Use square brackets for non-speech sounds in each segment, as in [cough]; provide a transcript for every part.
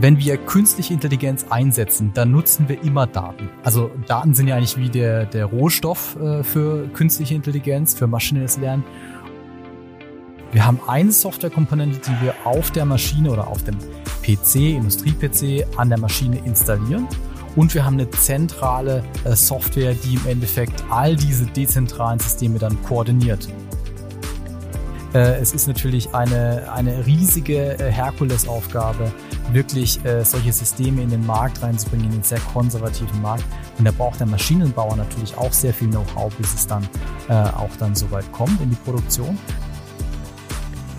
wenn wir künstliche Intelligenz einsetzen, dann nutzen wir immer Daten. Also Daten sind ja eigentlich wie der, der Rohstoff äh, für künstliche Intelligenz, für maschinelles Lernen. Wir haben eine Softwarekomponente, die wir auf der Maschine oder auf dem PC, Industrie-PC, an der Maschine installieren. Und wir haben eine zentrale äh, Software, die im Endeffekt all diese dezentralen Systeme dann koordiniert. Äh, es ist natürlich eine, eine riesige Herkulesaufgabe, wirklich äh, solche Systeme in den Markt reinzubringen, in den sehr konservativen Markt. Und da braucht der Maschinenbauer natürlich auch sehr viel Know-how, bis es dann äh, auch dann so weit kommt in die Produktion.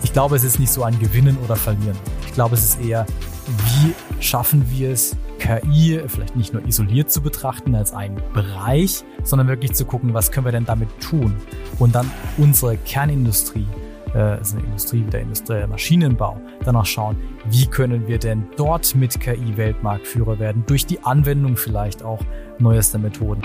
Ich glaube, es ist nicht so ein Gewinnen oder Verlieren. Ich glaube, es ist eher, wie schaffen wir es, KI vielleicht nicht nur isoliert zu betrachten als einen Bereich, sondern wirklich zu gucken, was können wir denn damit tun? Und dann unsere Kernindustrie, äh, ist eine Industrie wie der industrielle Maschinenbau, danach schauen, wie können wir denn dort mit KI Weltmarktführer werden, durch die Anwendung vielleicht auch neuester Methoden.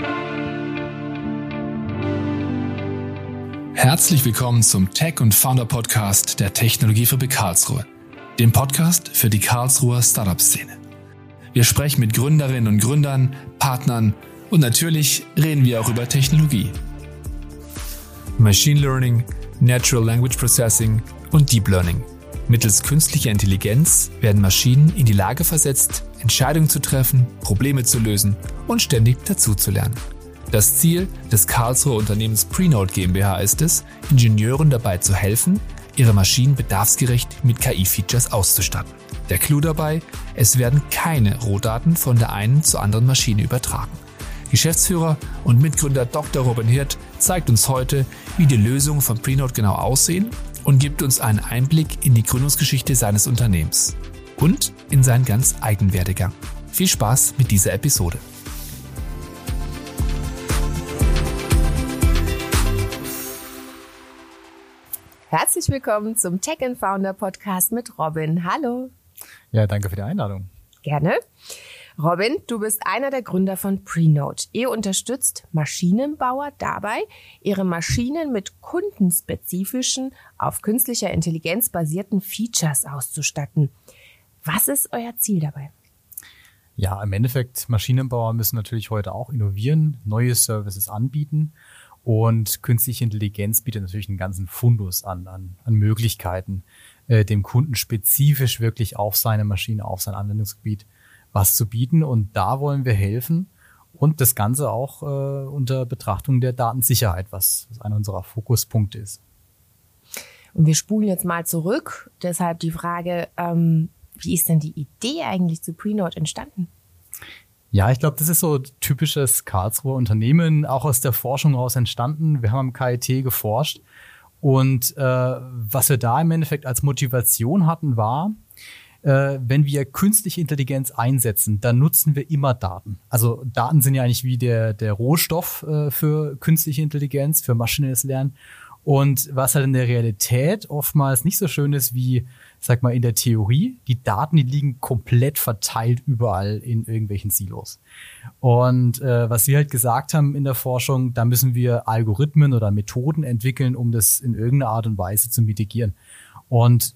Herzlich willkommen zum Tech und Founder Podcast der Technologiefabrik Karlsruhe, dem Podcast für die Karlsruher Startup-Szene. Wir sprechen mit Gründerinnen und Gründern, Partnern und natürlich reden wir auch über Technologie. Machine Learning, Natural Language Processing und Deep Learning. Mittels künstlicher Intelligenz werden Maschinen in die Lage versetzt, Entscheidungen zu treffen, Probleme zu lösen und ständig dazuzulernen. Das Ziel des Karlsruher Unternehmens Prenote GmbH ist es, Ingenieuren dabei zu helfen, ihre Maschinen bedarfsgerecht mit KI-Features auszustatten. Der Clou dabei, es werden keine Rohdaten von der einen zur anderen Maschine übertragen. Geschäftsführer und Mitgründer Dr. Robin Hirt zeigt uns heute, wie die Lösungen von Prenote genau aussehen und gibt uns einen Einblick in die Gründungsgeschichte seines Unternehmens und in seinen ganz eigenen Werdegang. Viel Spaß mit dieser Episode. Herzlich willkommen zum Tech and Founder Podcast mit Robin. Hallo. Ja, danke für die Einladung. Gerne. Robin, du bist einer der Gründer von Prenote. Ihr unterstützt Maschinenbauer dabei, ihre Maschinen mit kundenspezifischen, auf künstlicher Intelligenz basierten Features auszustatten. Was ist euer Ziel dabei? Ja, im Endeffekt, Maschinenbauer müssen natürlich heute auch innovieren, neue Services anbieten. Und künstliche Intelligenz bietet natürlich einen ganzen Fundus an, an, an Möglichkeiten, äh, dem Kunden spezifisch wirklich auf seine Maschine, auf sein Anwendungsgebiet was zu bieten. Und da wollen wir helfen und das Ganze auch äh, unter Betrachtung der Datensicherheit, was, was einer unserer Fokuspunkte ist. Und wir spulen jetzt mal zurück. Deshalb die Frage, ähm, wie ist denn die Idee eigentlich zu Prenote entstanden? Ja, ich glaube, das ist so typisches Karlsruher Unternehmen, auch aus der Forschung heraus entstanden. Wir haben am KIT geforscht und äh, was wir da im Endeffekt als Motivation hatten, war, äh, wenn wir künstliche Intelligenz einsetzen, dann nutzen wir immer Daten. Also Daten sind ja eigentlich wie der, der Rohstoff äh, für künstliche Intelligenz, für maschinelles Lernen. Und was halt in der Realität oftmals nicht so schön ist wie, sag mal, in der Theorie, die Daten, die liegen komplett verteilt überall in irgendwelchen Silos. Und äh, was wir halt gesagt haben in der Forschung, da müssen wir Algorithmen oder Methoden entwickeln, um das in irgendeiner Art und Weise zu mitigieren. Und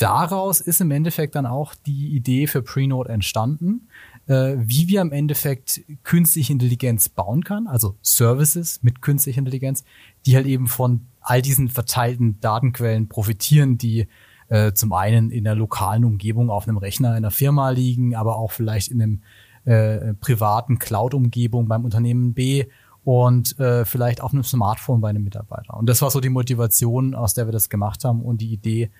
daraus ist im Endeffekt dann auch die Idee für Prenote entstanden, äh, wie wir im Endeffekt künstliche Intelligenz bauen kann, also Services mit künstlicher Intelligenz, die halt eben von all diesen verteilten Datenquellen profitieren, die äh, zum einen in der lokalen Umgebung auf einem Rechner in der Firma liegen, aber auch vielleicht in einem äh, privaten Cloud-Umgebung beim Unternehmen B und äh, vielleicht auf einem Smartphone bei einem Mitarbeiter. Und das war so die Motivation, aus der wir das gemacht haben und die Idee,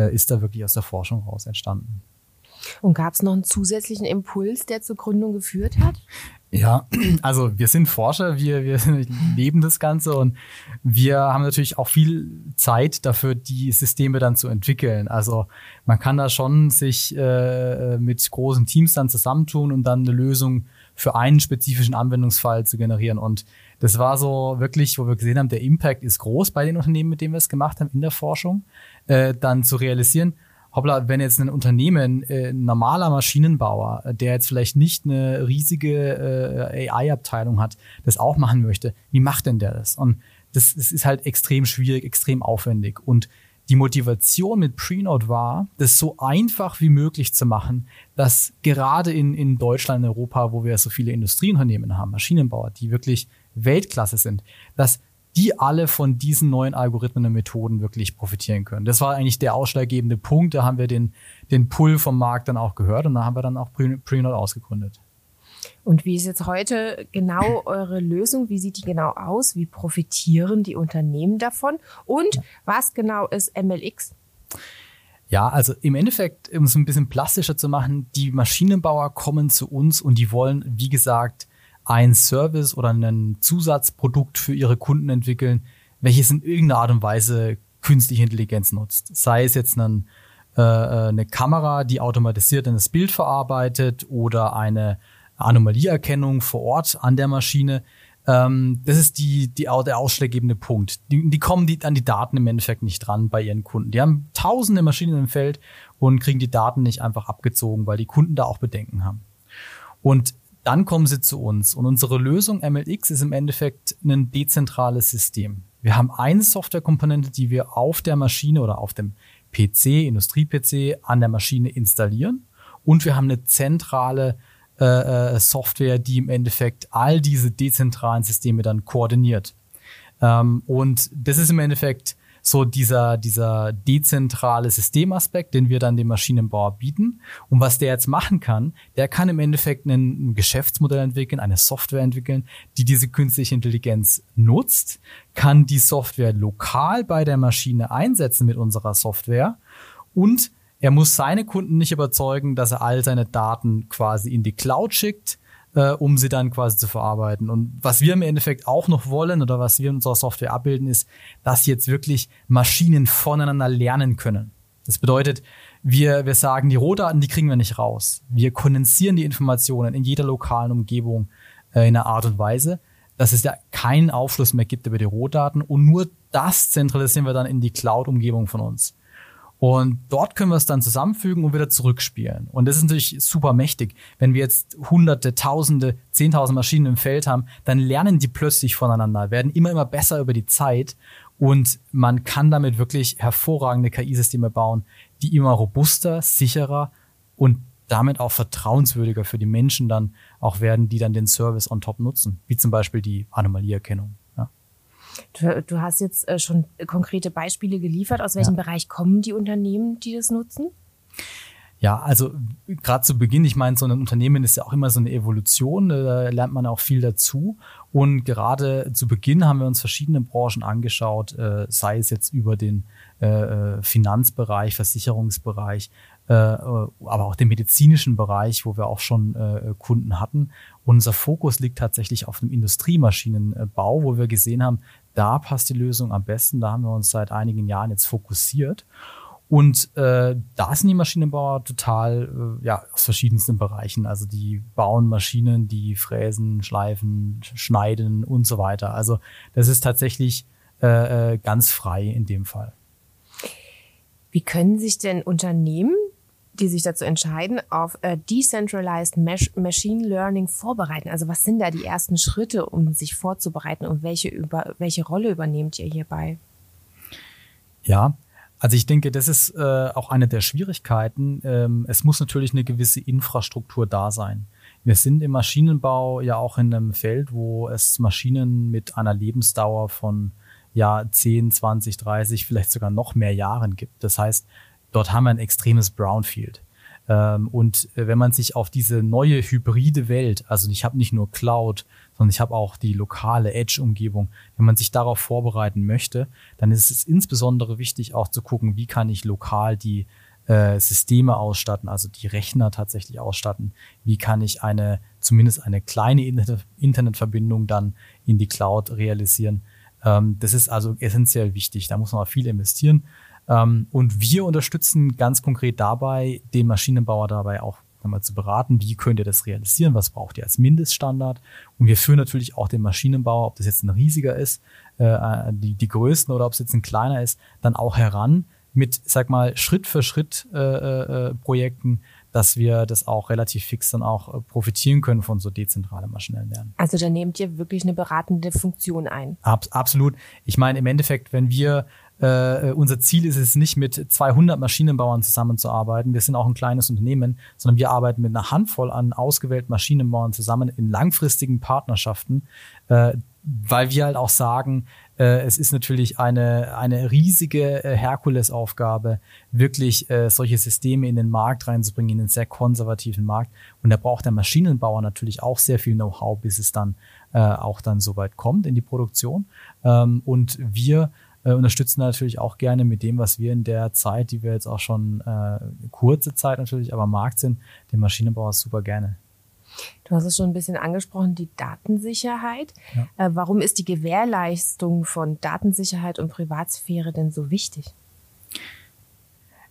ist da wirklich aus der Forschung raus entstanden. Und gab es noch einen zusätzlichen Impuls, der zur Gründung geführt hat? Ja, [clears throat] also wir sind Forscher, wir, wir [laughs] leben das Ganze und wir haben natürlich auch viel Zeit dafür, die Systeme dann zu entwickeln. Also man kann da schon sich äh, mit großen Teams dann zusammentun und dann eine Lösung für einen spezifischen Anwendungsfall zu generieren. Und das war so wirklich, wo wir gesehen haben, der Impact ist groß bei den Unternehmen, mit denen wir es gemacht haben in der Forschung, äh, dann zu realisieren, hoppla, wenn jetzt ein Unternehmen, äh, ein normaler Maschinenbauer, äh, der jetzt vielleicht nicht eine riesige äh, AI-Abteilung hat, das auch machen möchte, wie macht denn der das? Und das, das ist halt extrem schwierig, extrem aufwendig. Und die Motivation mit Prenote war, das so einfach wie möglich zu machen, dass gerade in, in Deutschland, in Europa, wo wir so viele Industrieunternehmen haben, Maschinenbauer, die wirklich Weltklasse sind, dass die alle von diesen neuen Algorithmen und Methoden wirklich profitieren können. Das war eigentlich der ausschlaggebende Punkt. Da haben wir den, den Pull vom Markt dann auch gehört und da haben wir dann auch Prenote ausgegründet. Und wie ist jetzt heute genau eure Lösung? Wie sieht die genau aus? Wie profitieren die Unternehmen davon? Und was genau ist MLX? Ja, also im Endeffekt, um es ein bisschen plastischer zu machen, die Maschinenbauer kommen zu uns und die wollen, wie gesagt, ein Service oder ein Zusatzprodukt für ihre Kunden entwickeln, welches in irgendeiner Art und Weise künstliche Intelligenz nutzt. Sei es jetzt ein, äh, äh eine Kamera, die automatisiert das Bild verarbeitet oder eine Anomalieerkennung vor Ort an der Maschine. Ähm, das ist die, die, der ausschlaggebende Punkt. Die, die kommen die, an die Daten im Endeffekt nicht dran bei ihren Kunden. Die haben tausende Maschinen im Feld und kriegen die Daten nicht einfach abgezogen, weil die Kunden da auch Bedenken haben. Und dann kommen sie zu uns. Und unsere Lösung MLX ist im Endeffekt ein dezentrales System. Wir haben eine Softwarekomponente, die wir auf der Maschine oder auf dem PC, Industrie-PC, an der Maschine installieren. Und wir haben eine zentrale äh, äh, Software, die im Endeffekt all diese dezentralen Systeme dann koordiniert. Ähm, und das ist im Endeffekt so dieser, dieser dezentrale Systemaspekt, den wir dann dem Maschinenbauer bieten. Und was der jetzt machen kann, der kann im Endeffekt ein Geschäftsmodell entwickeln, eine Software entwickeln, die diese künstliche Intelligenz nutzt, kann die Software lokal bei der Maschine einsetzen mit unserer Software und er muss seine Kunden nicht überzeugen, dass er all seine Daten quasi in die Cloud schickt, äh, um sie dann quasi zu verarbeiten. Und was wir im Endeffekt auch noch wollen oder was wir in unserer Software abbilden, ist, dass jetzt wirklich Maschinen voneinander lernen können. Das bedeutet, wir, wir sagen, die Rohdaten, die kriegen wir nicht raus. Wir kondensieren die Informationen in jeder lokalen Umgebung äh, in einer Art und Weise, dass es ja keinen Aufschluss mehr gibt über die Rohdaten und nur das zentralisieren wir dann in die Cloud-Umgebung von uns. Und dort können wir es dann zusammenfügen und wieder zurückspielen. Und das ist natürlich super mächtig. Wenn wir jetzt hunderte, tausende, zehntausend Maschinen im Feld haben, dann lernen die plötzlich voneinander, werden immer, immer besser über die Zeit. Und man kann damit wirklich hervorragende KI-Systeme bauen, die immer robuster, sicherer und damit auch vertrauenswürdiger für die Menschen dann auch werden, die dann den Service on top nutzen, wie zum Beispiel die Anomalieerkennung. Du, du hast jetzt äh, schon konkrete Beispiele geliefert. Aus welchem ja. Bereich kommen die Unternehmen, die das nutzen? Ja, also gerade zu Beginn, ich meine, so ein Unternehmen ist ja auch immer so eine Evolution, äh, da lernt man auch viel dazu. Und gerade zu Beginn haben wir uns verschiedene Branchen angeschaut, äh, sei es jetzt über den Finanzbereich, Versicherungsbereich, aber auch den medizinischen Bereich, wo wir auch schon Kunden hatten. Unser Fokus liegt tatsächlich auf dem Industriemaschinenbau, wo wir gesehen haben, da passt die Lösung am besten. Da haben wir uns seit einigen Jahren jetzt fokussiert. Und äh, da sind die Maschinenbauer total äh, ja aus verschiedensten Bereichen. Also die bauen Maschinen, die fräsen, schleifen, schneiden und so weiter. Also das ist tatsächlich äh, äh ganz frei in dem Fall. Wie können sich denn Unternehmen die sich dazu entscheiden, auf äh, Decentralized Machine Learning vorbereiten? Also was sind da die ersten Schritte, um sich vorzubereiten und welche, über, welche Rolle übernehmt ihr hierbei? Ja, also ich denke, das ist äh, auch eine der Schwierigkeiten. Ähm, es muss natürlich eine gewisse Infrastruktur da sein. Wir sind im Maschinenbau ja auch in einem Feld, wo es Maschinen mit einer Lebensdauer von ja 10, 20, 30, vielleicht sogar noch mehr Jahren gibt. Das heißt, dort haben wir ein extremes Brownfield. Ähm, und äh, wenn man sich auf diese neue hybride Welt, also ich habe nicht nur Cloud, sondern ich habe auch die lokale Edge-Umgebung, wenn man sich darauf vorbereiten möchte, dann ist es insbesondere wichtig auch zu gucken, wie kann ich lokal die äh, Systeme ausstatten, also die Rechner tatsächlich ausstatten, wie kann ich eine, zumindest eine kleine Internet Internetverbindung dann in die Cloud realisieren. Ähm, das ist also essentiell wichtig, da muss man viel investieren. Ähm, und wir unterstützen ganz konkret dabei, den Maschinenbauer dabei auch mal zu beraten, wie könnt ihr das realisieren, was braucht ihr als Mindeststandard. Und wir führen natürlich auch den Maschinenbauer, ob das jetzt ein riesiger ist, äh, die, die größten oder ob es jetzt ein kleiner ist, dann auch heran mit, sag mal, Schritt für Schritt äh, äh, Projekten, dass wir das auch relativ fix dann auch äh, profitieren können von so dezentralem maschinellen Lernen. Also da nehmt ihr wirklich eine beratende Funktion ein. Ab, absolut. Ich meine, im Endeffekt, wenn wir äh, unser Ziel ist es nicht, mit 200 Maschinenbauern zusammenzuarbeiten. Wir sind auch ein kleines Unternehmen, sondern wir arbeiten mit einer Handvoll an ausgewählten Maschinenbauern zusammen in langfristigen Partnerschaften, äh, weil wir halt auch sagen, äh, es ist natürlich eine, eine riesige äh, Herkulesaufgabe, wirklich äh, solche Systeme in den Markt reinzubringen, in einen sehr konservativen Markt. Und da braucht der Maschinenbauer natürlich auch sehr viel Know-how, bis es dann äh, auch dann soweit kommt in die Produktion. Ähm, und wir äh, unterstützen natürlich auch gerne mit dem, was wir in der Zeit, die wir jetzt auch schon äh, kurze Zeit natürlich, aber am Markt sind, den Maschinenbauer super gerne. Du hast es schon ein bisschen angesprochen, die Datensicherheit. Ja. Äh, warum ist die Gewährleistung von Datensicherheit und Privatsphäre denn so wichtig?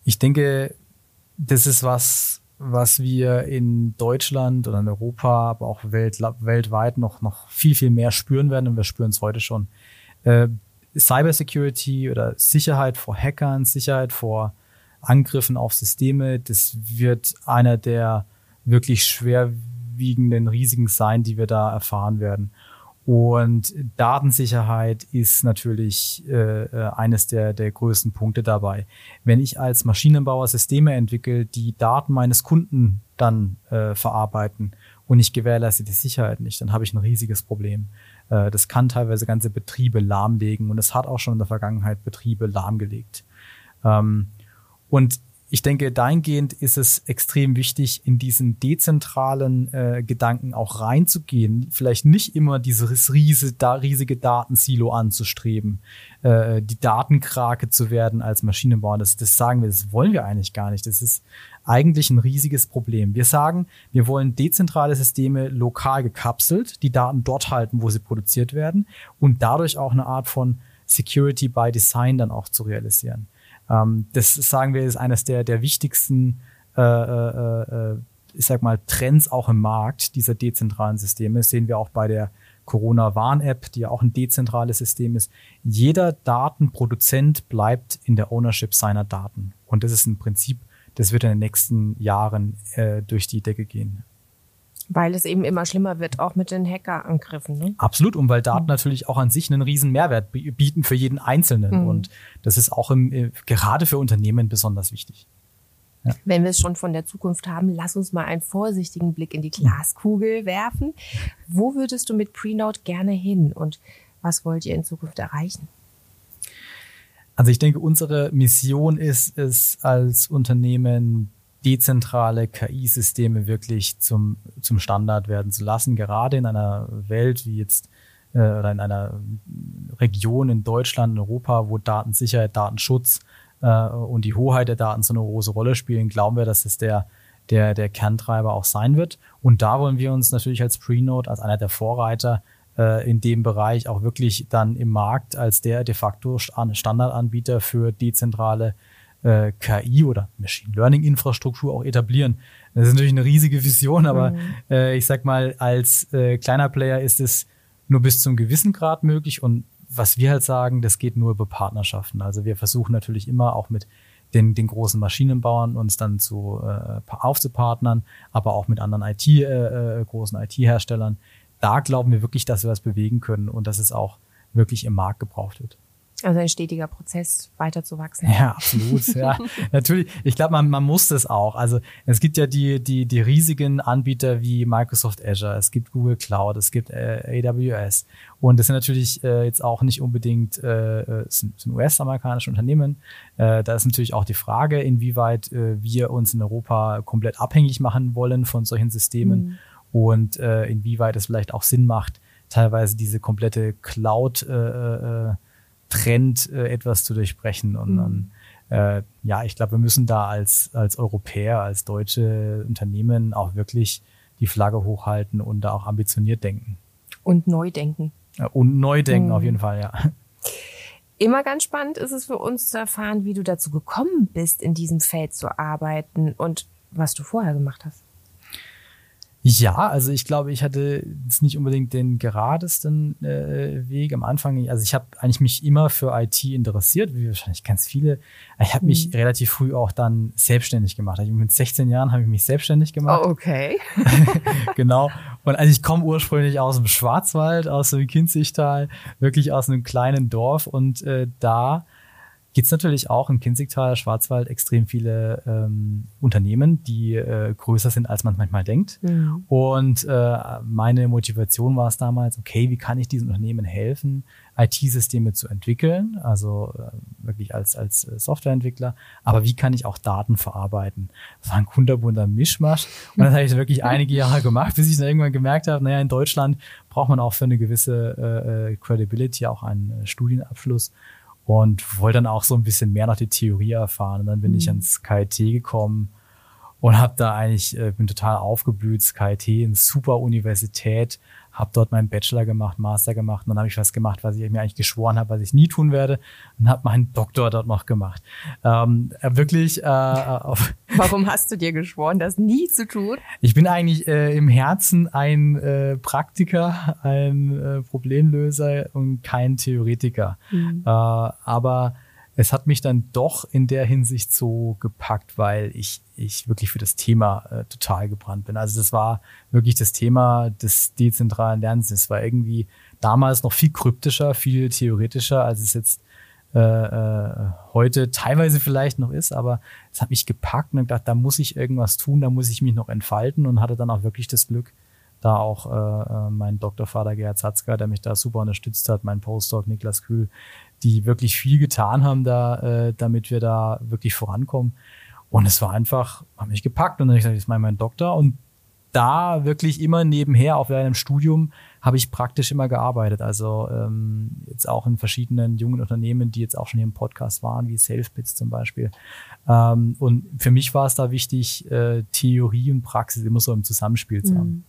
Ich denke, das ist was, was wir in Deutschland oder in Europa, aber auch welt, weltweit noch, noch viel, viel mehr spüren werden und wir spüren es heute schon. Äh, Cybersecurity oder Sicherheit vor Hackern, Sicherheit vor Angriffen auf Systeme, das wird einer der wirklich schwer schwerwiegenden Risiken sein, die wir da erfahren werden. Und Datensicherheit ist natürlich äh, äh, eines der, der größten Punkte dabei. Wenn ich als Maschinenbauer Systeme entwickle, die Daten meines Kunden dann äh, verarbeiten und ich gewährleiste die Sicherheit nicht, dann habe ich ein riesiges Problem. Äh, das kann teilweise ganze Betriebe lahmlegen und es hat auch schon in der Vergangenheit Betriebe lahmgelegt. Ähm, und ich denke, dahingehend ist es extrem wichtig, in diesen dezentralen äh, Gedanken auch reinzugehen. Vielleicht nicht immer dieses riesige, da, riesige Datensilo anzustreben, äh, die Datenkrake zu werden als Maschinenbauer. Das, das sagen wir, das wollen wir eigentlich gar nicht. Das ist eigentlich ein riesiges Problem. Wir sagen, wir wollen dezentrale Systeme lokal gekapselt, die Daten dort halten, wo sie produziert werden und dadurch auch eine Art von Security by Design dann auch zu realisieren. Ähm, das sagen wir ist eines der, der wichtigsten, äh, äh, äh, ich sag mal, Trends auch im Markt dieser dezentralen Systeme. Das sehen wir auch bei der Corona-Warn-App, die ja auch ein dezentrales System ist. Jeder Datenproduzent bleibt in der Ownership seiner Daten. Und das ist ein Prinzip, das wird in den nächsten Jahren äh, durch die Decke gehen. Weil es eben immer schlimmer wird, auch mit den Hackerangriffen. Ne? Absolut, und weil Daten mhm. natürlich auch an sich einen riesen Mehrwert bieten für jeden Einzelnen. Mhm. Und das ist auch im, äh, gerade für Unternehmen besonders wichtig. Ja. Wenn wir es schon von der Zukunft haben, lass uns mal einen vorsichtigen Blick in die Glaskugel werfen. Wo würdest du mit Prenote gerne hin und was wollt ihr in Zukunft erreichen? Also ich denke, unsere Mission ist es als Unternehmen dezentrale KI-Systeme wirklich zum, zum Standard werden zu lassen, gerade in einer Welt wie jetzt äh, oder in einer Region in Deutschland, in Europa, wo Datensicherheit, Datenschutz äh, und die Hoheit der Daten so eine große Rolle spielen, glauben wir, dass es der, der, der Kerntreiber auch sein wird. Und da wollen wir uns natürlich als Prenote, als einer der Vorreiter äh, in dem Bereich auch wirklich dann im Markt als der de facto Standardanbieter für dezentrale äh, KI oder Machine Learning Infrastruktur auch etablieren. Das ist natürlich eine riesige Vision, aber mhm. äh, ich sag mal, als äh, kleiner Player ist es nur bis zum gewissen Grad möglich und was wir halt sagen, das geht nur über Partnerschaften. Also wir versuchen natürlich immer auch mit den, den großen Maschinenbauern uns dann zu äh, aufzupartnern, aber auch mit anderen IT, äh, äh, großen IT-Herstellern. Da glauben wir wirklich, dass wir was bewegen können und dass es auch wirklich im Markt gebraucht wird. Also ein stetiger Prozess, weiter zu wachsen. Ja, absolut. ja, [laughs] natürlich. Ich glaube, man, man muss das auch. Also es gibt ja die, die, die riesigen Anbieter wie Microsoft Azure, es gibt Google Cloud, es gibt äh, AWS. Und das sind natürlich äh, jetzt auch nicht unbedingt äh, äh sind, sind US-amerikanische Unternehmen. Äh, da ist natürlich auch die Frage, inwieweit äh, wir uns in Europa komplett abhängig machen wollen von solchen Systemen mhm. und äh, inwieweit es vielleicht auch Sinn macht, teilweise diese komplette Cloud äh, äh, Trend äh, etwas zu durchbrechen. Und mhm. dann, äh, ja, ich glaube, wir müssen da als, als Europäer, als deutsche Unternehmen auch wirklich die Flagge hochhalten und da auch ambitioniert denken. Und neu denken. Und neu denken, mhm. auf jeden Fall, ja. Immer ganz spannend ist es für uns zu erfahren, wie du dazu gekommen bist, in diesem Feld zu arbeiten und was du vorher gemacht hast. Ja, also ich glaube, ich hatte jetzt nicht unbedingt den geradesten äh, Weg am Anfang. Also ich habe eigentlich mich immer für IT interessiert, wie wahrscheinlich ganz viele. Ich habe mich mhm. relativ früh auch dann selbstständig gemacht. Also mit 16 Jahren habe ich mich selbstständig gemacht. Oh, okay. [laughs] [laughs] genau. Und also ich komme ursprünglich aus dem Schwarzwald, aus dem Kinzigtal, wirklich aus einem kleinen Dorf und äh, da gibt es natürlich auch im Kinzigtal, Schwarzwald extrem viele ähm, Unternehmen, die äh, größer sind, als man manchmal denkt. Mhm. Und äh, meine Motivation war es damals, okay, wie kann ich diesen Unternehmen helfen, IT-Systeme zu entwickeln, also äh, wirklich als, als äh, Softwareentwickler, aber wie kann ich auch Daten verarbeiten? Das war ein kunterbunter Mischmasch und das habe ich wirklich [laughs] einige Jahre gemacht, bis ich dann irgendwann gemerkt habe, naja, in Deutschland braucht man auch für eine gewisse äh, äh Credibility auch einen äh, Studienabschluss und wollte dann auch so ein bisschen mehr noch die Theorie erfahren. Und dann bin mhm. ich ans KIT gekommen und habe da eigentlich, äh, bin total aufgeblüht. Das KIT, eine super Universität, habe dort meinen Bachelor gemacht, Master gemacht und dann habe ich was gemacht, was ich mir eigentlich geschworen habe, was ich nie tun werde und habe meinen Doktor dort noch gemacht. Ähm, äh, wirklich. Äh, auf [laughs] Warum hast du dir geschworen, das nie zu tun? Ich bin eigentlich äh, im Herzen ein äh, Praktiker, ein äh, Problemlöser und kein Theoretiker. Mhm. Äh, aber es hat mich dann doch in der Hinsicht so gepackt, weil ich, ich wirklich für das Thema äh, total gebrannt bin. Also das war wirklich das Thema des dezentralen Lernens. Es war irgendwie damals noch viel kryptischer, viel theoretischer, als es jetzt äh, äh, heute teilweise vielleicht noch ist, aber es hat mich gepackt und gedacht, da muss ich irgendwas tun, da muss ich mich noch entfalten und hatte dann auch wirklich das Glück, da auch äh, äh mein Doktorvater Gerhard Zatzka, der mich da super unterstützt hat, mein Postdoc Niklas Kühl, die wirklich viel getan haben, da, äh, damit wir da wirklich vorankommen. Und es war einfach, haben mich gepackt und dann habe ich gesagt, jetzt ich meinen Doktor und da wirklich immer nebenher auf einem Studium habe ich praktisch immer gearbeitet. Also ähm, jetzt auch in verschiedenen jungen Unternehmen, die jetzt auch schon hier im Podcast waren, wie Selfbits zum Beispiel. Ähm, und für mich war es da wichtig, äh, Theorie und Praxis immer so im Zusammenspiel zu haben. Mhm.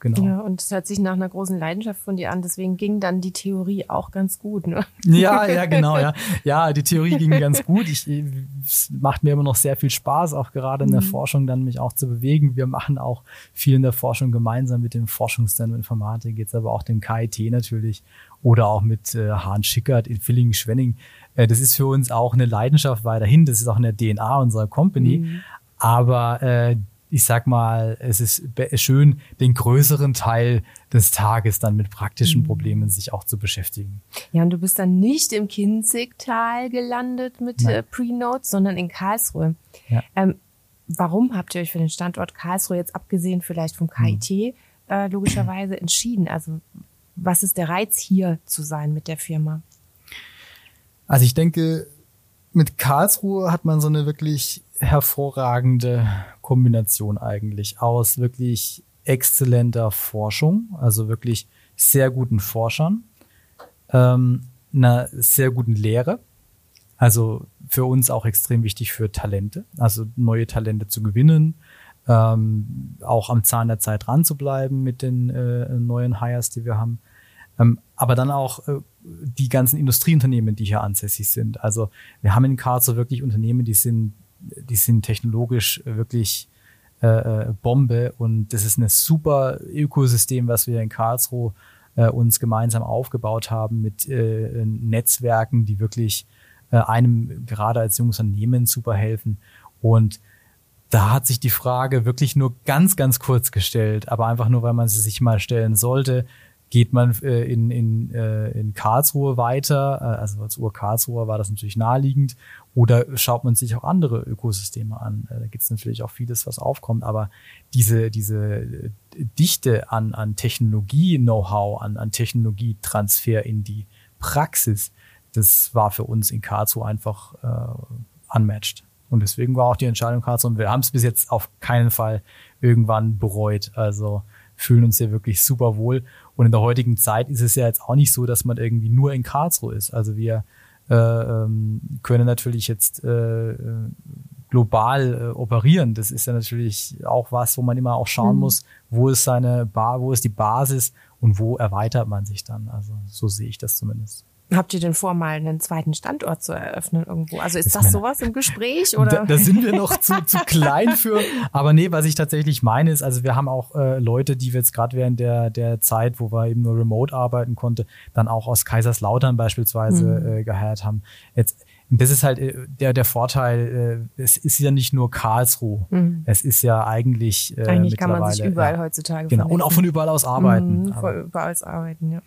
Genau. Ja, und es hört sich nach einer großen Leidenschaft von dir an, deswegen ging dann die Theorie auch ganz gut, ne? Ja, ja, genau, ja. Ja, die Theorie ging ganz gut. Ich, es macht mir immer noch sehr viel Spaß, auch gerade in der mhm. Forschung dann mich auch zu bewegen. Wir machen auch viel in der Forschung gemeinsam mit dem Forschungszentrum Informatik, jetzt aber auch dem KIT natürlich oder auch mit äh, Hahn Schickert in Villingen-Schwenning. Äh, das ist für uns auch eine Leidenschaft weiterhin. Das ist auch in der DNA unserer Company. Mhm. Aber äh, ich sag mal, es ist schön, den größeren Teil des Tages dann mit praktischen mhm. Problemen sich auch zu beschäftigen. Ja, und du bist dann nicht im Kinzigtal gelandet mit äh, Pre-Notes, sondern in Karlsruhe. Ja. Ähm, warum habt ihr euch für den Standort Karlsruhe jetzt abgesehen vielleicht vom KIT mhm. äh, logischerweise [clears throat] entschieden? Also was ist der Reiz hier zu sein mit der Firma? Also ich denke, mit Karlsruhe hat man so eine wirklich hervorragende Kombination eigentlich aus wirklich exzellenter Forschung, also wirklich sehr guten Forschern, ähm, einer sehr guten Lehre, also für uns auch extrem wichtig für Talente, also neue Talente zu gewinnen, ähm, auch am Zahn der Zeit dran zu bleiben mit den äh, neuen Hires, die wir haben. Ähm, aber dann auch äh, die ganzen Industrieunternehmen, die hier ansässig sind. Also wir haben in Karlsruhe wirklich Unternehmen, die sind die sind technologisch wirklich äh, äh, Bombe. Und das ist ein super Ökosystem, was wir in Karlsruhe äh, uns gemeinsam aufgebaut haben mit äh, Netzwerken, die wirklich äh, einem gerade als junges Unternehmen super helfen. Und da hat sich die Frage wirklich nur ganz, ganz kurz gestellt, aber einfach nur, weil man sie sich mal stellen sollte, geht man äh, in, in, äh, in Karlsruhe weiter, äh, also als Ur-Karlsruhe war das natürlich naheliegend, oder schaut man sich auch andere Ökosysteme an. Äh, da gibt es natürlich auch vieles, was aufkommt, aber diese, diese Dichte an, an Technologie-Know-how, an, an Technologietransfer in die Praxis, das war für uns in Karlsruhe einfach äh, unmatched. Und deswegen war auch die Entscheidung Karlsruhe. Und wir haben es bis jetzt auf keinen Fall irgendwann bereut. Also fühlen uns hier wirklich super wohl. Und in der heutigen Zeit ist es ja jetzt auch nicht so, dass man irgendwie nur in Karlsruhe ist. Also wir äh, ähm, können natürlich jetzt äh, global äh, operieren. Das ist ja natürlich auch was, wo man immer auch schauen mhm. muss, wo ist seine Bar, wo ist die Basis und wo erweitert man sich dann. Also so sehe ich das zumindest. Habt ihr denn vor, mal einen zweiten Standort zu eröffnen irgendwo? Also ist das, das sowas im Gespräch oder? Da, da sind wir noch zu, zu [laughs] klein für. Aber nee, was ich tatsächlich meine ist, also wir haben auch äh, Leute, die wir jetzt gerade während der, der Zeit, wo wir eben nur remote arbeiten konnte, dann auch aus Kaiserslautern beispielsweise mhm. äh, gehört haben. Jetzt, das ist halt äh, der, der Vorteil, äh, es ist ja nicht nur Karlsruhe. Mhm. Es ist ja eigentlich. Äh, eigentlich kann man sich überall ja, heutzutage Genau. Und auch von überall aus arbeiten. Mhm, von überall aus arbeiten, ja.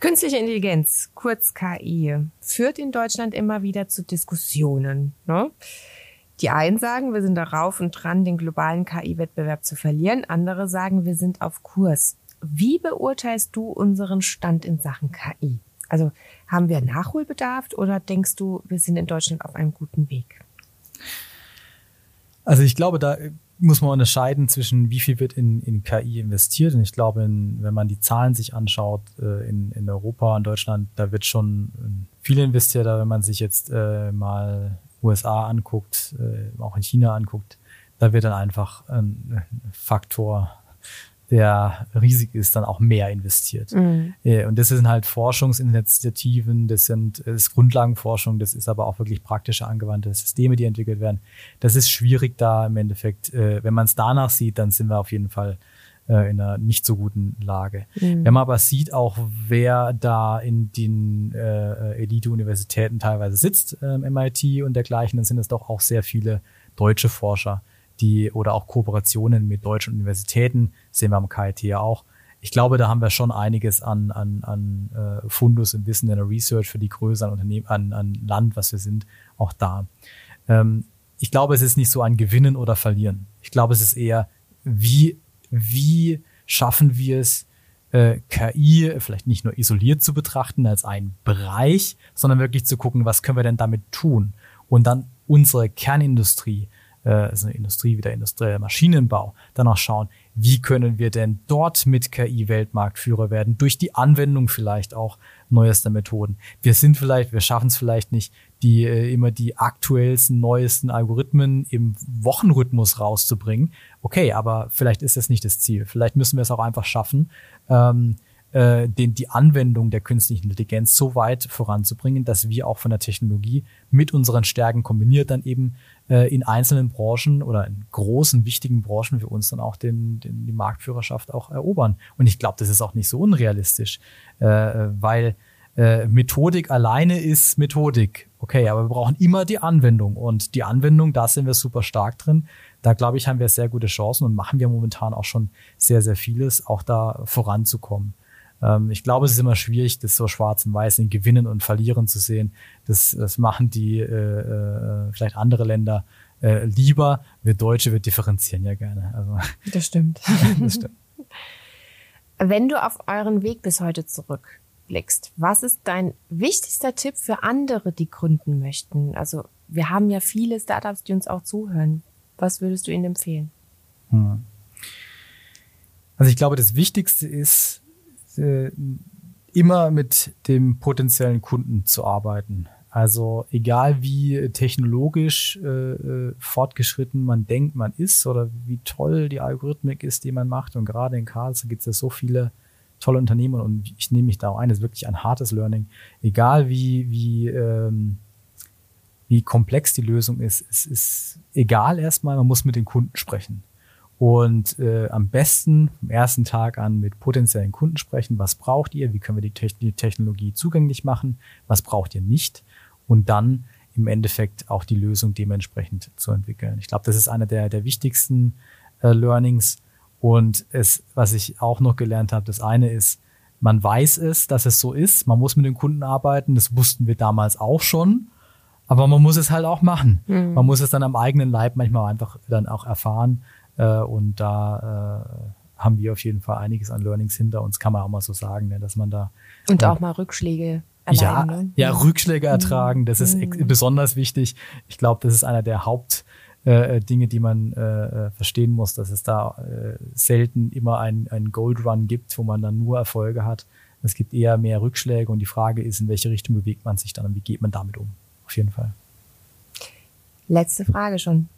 Künstliche Intelligenz, kurz KI, führt in Deutschland immer wieder zu Diskussionen. Ne? Die einen sagen, wir sind darauf und dran, den globalen KI-Wettbewerb zu verlieren. Andere sagen, wir sind auf Kurs. Wie beurteilst du unseren Stand in Sachen KI? Also haben wir Nachholbedarf oder denkst du, wir sind in Deutschland auf einem guten Weg? Also ich glaube, da muss man unterscheiden zwischen wie viel wird in, in KI investiert. Und ich glaube, in, wenn man die Zahlen sich anschaut, äh, in, in Europa und Deutschland, da wird schon viel investiert. Aber wenn man sich jetzt äh, mal USA anguckt, äh, auch in China anguckt, da wird dann einfach ein Faktor der riesig ist, dann auch mehr investiert. Mhm. Äh, und das sind halt Forschungsinitiativen, das sind das ist Grundlagenforschung, das ist aber auch wirklich praktische angewandte Systeme, die entwickelt werden. Das ist schwierig da im Endeffekt. Äh, wenn man es danach sieht, dann sind wir auf jeden Fall äh, in einer nicht so guten Lage. Mhm. Wenn man aber sieht, auch wer da in den äh, Elite-Universitäten teilweise sitzt, äh, MIT und dergleichen, dann sind es doch auch sehr viele deutsche Forscher die oder auch Kooperationen mit deutschen Universitäten, sehen wir am KIT ja auch. Ich glaube, da haben wir schon einiges an, an, an äh, Fundus im Wissen in der Research für die Größe an Unternehmen, an, an Land, was wir sind, auch da. Ähm, ich glaube, es ist nicht so ein Gewinnen oder Verlieren. Ich glaube, es ist eher, wie, wie schaffen wir es, äh, KI vielleicht nicht nur isoliert zu betrachten als einen Bereich, sondern wirklich zu gucken, was können wir denn damit tun? Und dann unsere Kernindustrie also Industrie wie der industrielle Maschinenbau, dann auch schauen, wie können wir denn dort mit KI Weltmarktführer werden, durch die Anwendung vielleicht auch neuester Methoden. Wir sind vielleicht, wir schaffen es vielleicht nicht, die äh, immer die aktuellsten, neuesten Algorithmen im Wochenrhythmus rauszubringen. Okay, aber vielleicht ist das nicht das Ziel. Vielleicht müssen wir es auch einfach schaffen, ähm, äh, den, die Anwendung der künstlichen Intelligenz so weit voranzubringen, dass wir auch von der Technologie mit unseren Stärken kombiniert dann eben äh, in einzelnen Branchen oder in großen, wichtigen Branchen für uns dann auch den, den, die Marktführerschaft auch erobern. Und ich glaube, das ist auch nicht so unrealistisch, äh, weil äh, Methodik alleine ist Methodik. Okay, aber wir brauchen immer die Anwendung. Und die Anwendung, da sind wir super stark drin. Da glaube ich, haben wir sehr gute Chancen und machen wir momentan auch schon sehr, sehr vieles, auch da voranzukommen. Ähm, ich glaube, es ist immer schwierig, das so schwarz und weiß in Gewinnen und Verlieren zu sehen. Das, das machen die äh, äh, vielleicht andere Länder äh, lieber. Wir Deutsche, wir differenzieren ja gerne. Also, [laughs] das stimmt. [laughs] das stimmt. Wenn du auf euren Weg bis heute zurückblickst, was ist dein wichtigster Tipp für andere, die gründen möchten? Also wir haben ja viele Startups, die uns auch zuhören. Was würdest du ihnen empfehlen? Hm. Also ich glaube, das Wichtigste ist, äh, immer mit dem potenziellen Kunden zu arbeiten. Also egal wie technologisch äh, äh, fortgeschritten man denkt, man ist oder wie toll die Algorithmik ist, die man macht. Und gerade in Karlsruhe gibt es ja so viele tolle Unternehmen und ich nehme mich da auch ein, das ist wirklich ein hartes Learning. Egal wie, wie, ähm, wie komplex die Lösung ist, es ist egal erstmal, man muss mit den Kunden sprechen und äh, am besten vom ersten Tag an mit potenziellen Kunden sprechen. Was braucht ihr? Wie können wir die, Te die Technologie zugänglich machen? Was braucht ihr nicht? Und dann im Endeffekt auch die Lösung dementsprechend zu entwickeln. Ich glaube, das ist einer der, der wichtigsten äh, Learnings. Und es, was ich auch noch gelernt habe, das eine ist, man weiß es, dass es so ist. Man muss mit den Kunden arbeiten. Das wussten wir damals auch schon. Aber man muss es halt auch machen. Mhm. Man muss es dann am eigenen Leib manchmal einfach dann auch erfahren. Äh, und da äh, haben wir auf jeden Fall einiges an Learnings hinter uns, kann man auch mal so sagen, ne, dass man da. Und auch mal Rückschläge ja, ne? ja, Rückschläge mhm. ertragen, das ist mhm. besonders wichtig. Ich glaube, das ist einer der Haupt äh, Dinge, die man äh, verstehen muss, dass es da äh, selten immer ein, ein Gold Run gibt, wo man dann nur Erfolge hat. Es gibt eher mehr Rückschläge und die Frage ist, in welche Richtung bewegt man sich dann und wie geht man damit um? Auf jeden Fall. Letzte Frage schon.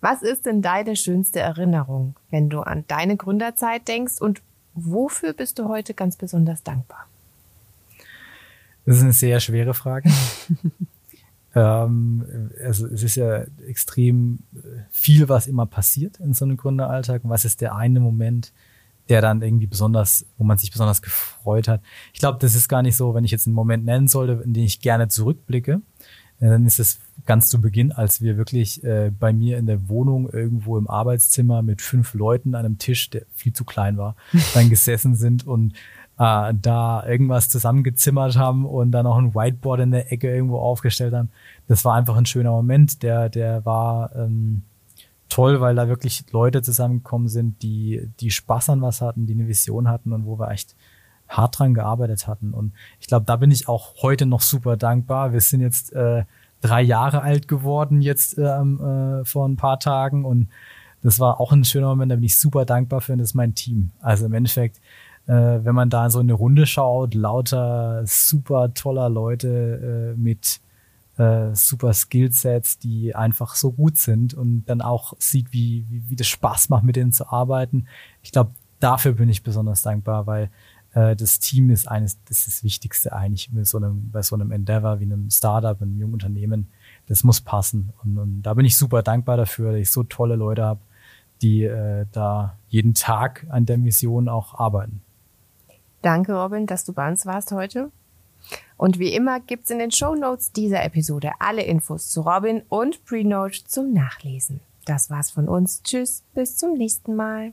Was ist denn deine schönste Erinnerung, wenn du an deine Gründerzeit denkst und wofür bist du heute ganz besonders dankbar? Das ist eine sehr schwere Frage. [laughs] ähm, also es ist ja extrem viel, was immer passiert in so einem Gründeralltag. Und was ist der eine Moment, der dann irgendwie besonders, wo man sich besonders gefreut hat? Ich glaube, das ist gar nicht so, wenn ich jetzt einen Moment nennen sollte, in den ich gerne zurückblicke, dann ist es ganz zu Beginn, als wir wirklich äh, bei mir in der Wohnung irgendwo im Arbeitszimmer mit fünf Leuten an einem Tisch, der viel zu klein war, [laughs] dann gesessen sind und äh, da irgendwas zusammengezimmert haben und dann auch ein Whiteboard in der Ecke irgendwo aufgestellt haben. Das war einfach ein schöner Moment. Der, der war ähm, toll, weil da wirklich Leute zusammengekommen sind, die, die Spaß an was hatten, die eine Vision hatten und wo wir echt hart dran gearbeitet hatten. Und ich glaube, da bin ich auch heute noch super dankbar. Wir sind jetzt äh, drei Jahre alt geworden, jetzt ähm, äh, vor ein paar Tagen. Und das war auch ein schöner Moment, da bin ich super dankbar für. Und das ist mein Team. Also im Endeffekt, äh, wenn man da so eine Runde schaut, lauter super toller Leute äh, mit äh, super Skillsets, die einfach so gut sind und dann auch sieht, wie, wie, wie das Spaß macht, mit denen zu arbeiten. Ich glaube, dafür bin ich besonders dankbar, weil das Team ist eines, das ist das Wichtigste eigentlich bei so einem, bei so einem Endeavor wie einem Startup, einem jungen Unternehmen. Das muss passen. Und, und da bin ich super dankbar dafür, dass ich so tolle Leute habe, die äh, da jeden Tag an der Mission auch arbeiten. Danke, Robin, dass du bei uns warst heute. Und wie immer gibt's in den Show Notes dieser Episode alle Infos zu Robin und Prenote zum Nachlesen. Das war's von uns. Tschüss, bis zum nächsten Mal.